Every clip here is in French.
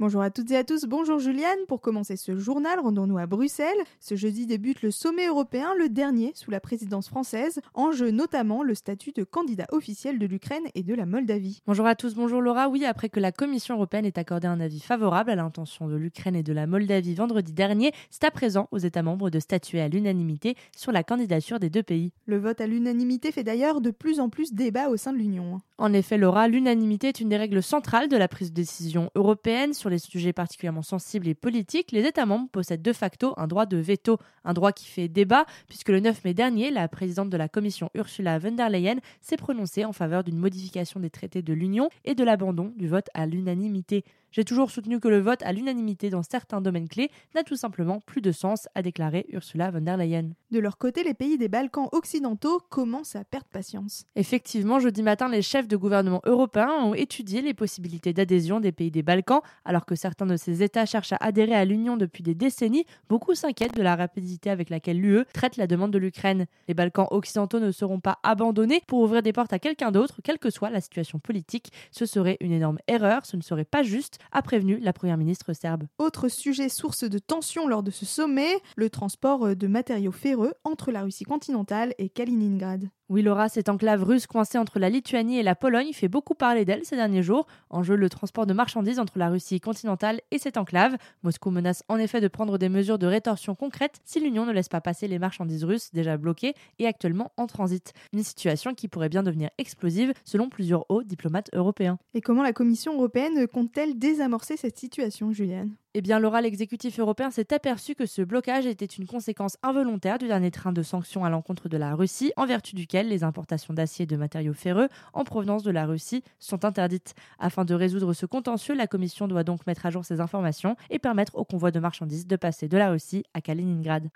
Bonjour à toutes et à tous, bonjour Juliane. Pour commencer ce journal, rendons-nous à Bruxelles. Ce jeudi débute le sommet européen, le dernier sous la présidence française. En jeu notamment le statut de candidat officiel de l'Ukraine et de la Moldavie. Bonjour à tous, bonjour Laura. Oui, après que la Commission européenne ait accordé un avis favorable à l'intention de l'Ukraine et de la Moldavie vendredi dernier, c'est à présent aux États membres de statuer à l'unanimité sur la candidature des deux pays. Le vote à l'unanimité fait d'ailleurs de plus en plus débat au sein de l'Union. En effet, Laura, l'unanimité est une des règles centrales de la prise de décision européenne sur les sujets particulièrement sensibles et politiques, les États membres possèdent de facto un droit de veto, un droit qui fait débat, puisque le 9 mai dernier, la présidente de la Commission Ursula von der Leyen s'est prononcée en faveur d'une modification des traités de l'Union et de l'abandon du vote à l'unanimité. J'ai toujours soutenu que le vote à l'unanimité dans certains domaines clés n'a tout simplement plus de sens, a déclaré Ursula von der Leyen. De leur côté, les pays des Balkans occidentaux commencent à perdre patience. Effectivement, jeudi matin, les chefs de gouvernement européens ont étudié les possibilités d'adhésion des pays des Balkans, alors que certains de ces États cherchent à adhérer à l'Union depuis des décennies. Beaucoup s'inquiètent de la rapidité avec laquelle l'UE traite la demande de l'Ukraine. Les Balkans occidentaux ne seront pas abandonnés pour ouvrir des portes à quelqu'un d'autre, quelle que soit la situation politique. Ce serait une énorme erreur, ce ne serait pas juste a prévenu la première ministre serbe. Autre sujet source de tension lors de ce sommet, le transport de matériaux ferreux entre la Russie continentale et Kaliningrad. Oui, Laura, cette enclave russe coincée entre la Lituanie et la Pologne fait beaucoup parler d'elle ces derniers jours. En jeu, le transport de marchandises entre la Russie continentale et cette enclave. Moscou menace en effet de prendre des mesures de rétorsion concrètes si l'Union ne laisse pas passer les marchandises russes déjà bloquées et actuellement en transit. Une situation qui pourrait bien devenir explosive selon plusieurs hauts diplomates européens. Et comment la Commission européenne compte-t-elle désamorcer cette situation, Juliane? Eh bien, l'oral exécutif européen s'est aperçu que ce blocage était une conséquence involontaire du dernier train de sanctions à l'encontre de la Russie, en vertu duquel les importations d'acier et de matériaux ferreux en provenance de la Russie sont interdites. Afin de résoudre ce contentieux, la Commission doit donc mettre à jour ces informations et permettre aux convois de marchandises de passer de la Russie à Kaliningrad.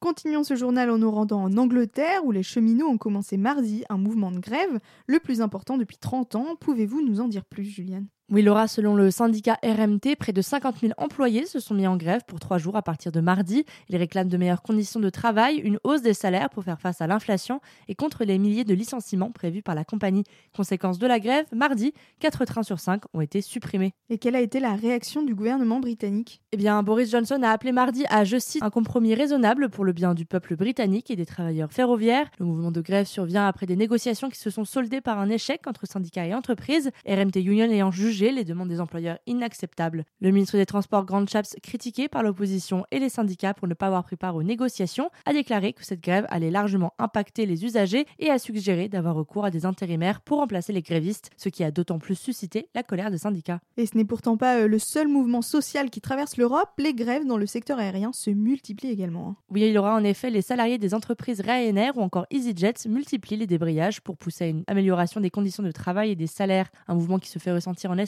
Continuons ce journal en nous rendant en Angleterre où les cheminots ont commencé mardi un mouvement de grève, le plus important depuis 30 ans. Pouvez-vous nous en dire plus, Juliane? Oui, Laura, selon le syndicat RMT, près de 50 000 employés se sont mis en grève pour trois jours à partir de mardi. Ils réclament de meilleures conditions de travail, une hausse des salaires pour faire face à l'inflation et contre les milliers de licenciements prévus par la compagnie. Conséquence de la grève, mardi, 4 trains sur 5 ont été supprimés. Et quelle a été la réaction du gouvernement britannique? Eh bien, Boris Johnson a appelé mardi à, je cite, un compromis raisonnable pour le bien du peuple britannique et des travailleurs ferroviaires. Le mouvement de grève survient après des négociations qui se sont soldées par un échec entre syndicats et entreprises, RMT Union ayant jugé les demandes des employeurs inacceptables. Le ministre des Transports, Grant Chaps, critiqué par l'opposition et les syndicats pour ne pas avoir pris part aux négociations, a déclaré que cette grève allait largement impacter les usagers et a suggéré d'avoir recours à des intérimaires pour remplacer les grévistes, ce qui a d'autant plus suscité la colère des syndicats. Et ce n'est pourtant pas euh, le seul mouvement social qui traverse l'Europe, les grèves dans le secteur aérien se multiplient également. Hein. Oui, il y aura en effet les salariés des entreprises Ryanair ou encore EasyJet multiplient les débrayages pour pousser à une amélioration des conditions de travail et des salaires, un mouvement qui se fait ressentir en Espagne,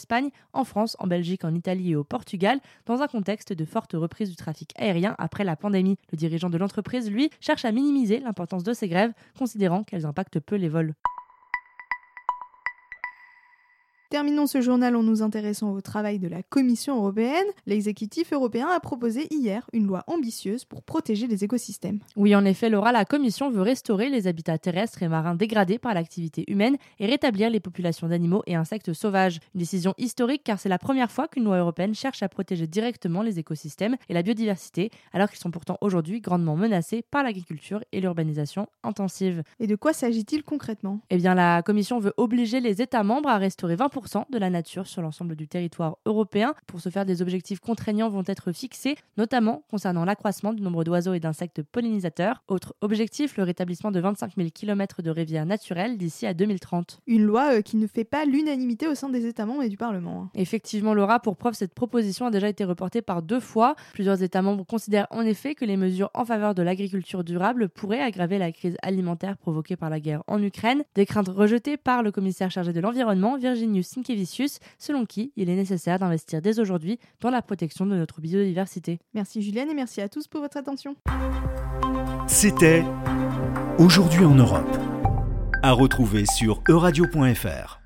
en France, en Belgique, en Italie et au Portugal, dans un contexte de forte reprise du trafic aérien après la pandémie. Le dirigeant de l'entreprise, lui, cherche à minimiser l'importance de ces grèves, considérant qu'elles impactent peu les vols. Terminons ce journal en nous intéressant au travail de la Commission européenne. L'exécutif européen a proposé hier une loi ambitieuse pour protéger les écosystèmes. Oui, en effet, Laura, la Commission veut restaurer les habitats terrestres et marins dégradés par l'activité humaine et rétablir les populations d'animaux et insectes sauvages. Une décision historique car c'est la première fois qu'une loi européenne cherche à protéger directement les écosystèmes et la biodiversité, alors qu'ils sont pourtant aujourd'hui grandement menacés par l'agriculture et l'urbanisation intensive. Et de quoi s'agit-il concrètement? Eh bien, la Commission veut obliger les États membres à restaurer 20% de la nature sur l'ensemble du territoire européen. Pour ce faire, des objectifs contraignants vont être fixés, notamment concernant l'accroissement du nombre d'oiseaux et d'insectes pollinisateurs. Autre objectif, le rétablissement de 25 000 km de rivières naturelles d'ici à 2030. Une loi euh, qui ne fait pas l'unanimité au sein des États membres et du Parlement. Hein. Effectivement, Laura, pour preuve, cette proposition a déjà été reportée par deux fois. Plusieurs États membres considèrent en effet que les mesures en faveur de l'agriculture durable pourraient aggraver la crise alimentaire provoquée par la guerre en Ukraine. Des craintes rejetées par le commissaire chargé de l'environnement, Virginius Sinkevicius, selon qui il est nécessaire d'investir dès aujourd'hui dans la protection de notre biodiversité. Merci Julienne et merci à tous pour votre attention. C'était Aujourd'hui en Europe, à retrouver sur euradio.fr.